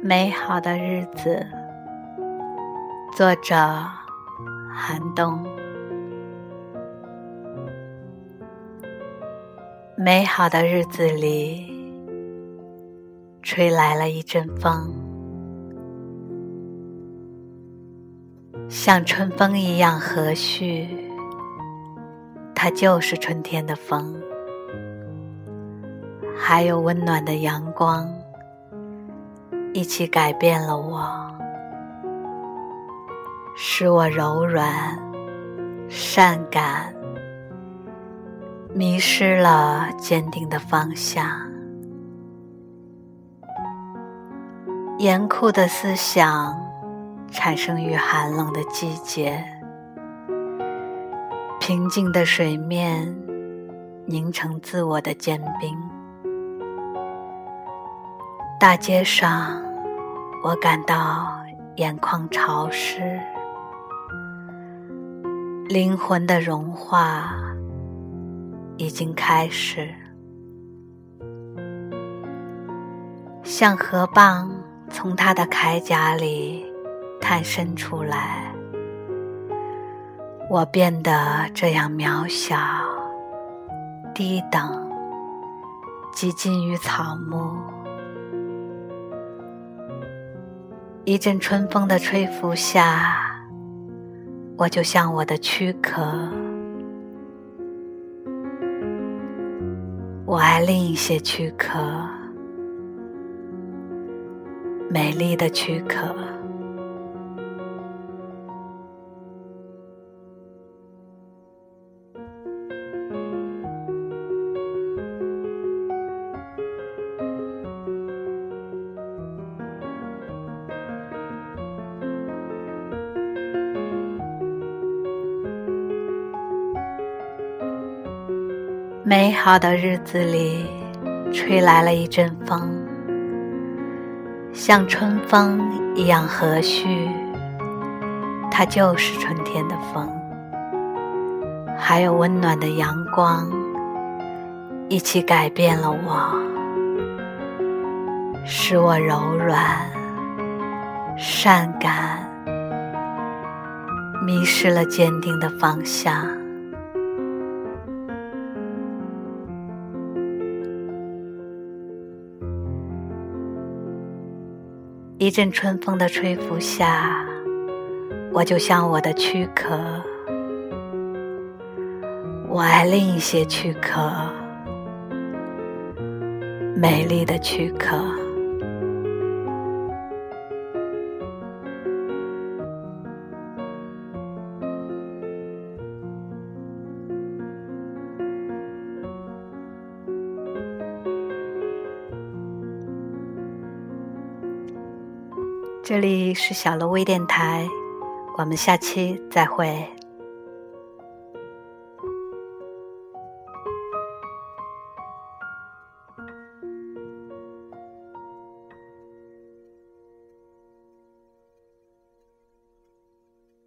美好的日子，作者寒冬。美好的日子里，吹来了一阵风，像春风一样和煦。它就是春天的风，还有温暖的阳光。一起改变了我，使我柔软、善感，迷失了坚定的方向。严酷的思想产生于寒冷的季节，平静的水面凝成自我的坚冰。大街上，我感到眼眶潮湿，灵魂的融化已经开始，像河蚌从它的铠甲里探伸出来，我变得这样渺小、低等，几近于草木。一阵春风的吹拂下，我就像我的躯壳。我爱另一些躯壳，美丽的躯壳。美好的日子里，吹来了一阵风，像春风一样和煦。它就是春天的风，还有温暖的阳光，一起改变了我，使我柔软、善感，迷失了坚定的方向。一阵春风的吹拂下，我就像我的躯壳。我爱另一些躯壳，美丽的躯壳。这里是小楼微电台，我们下期再会。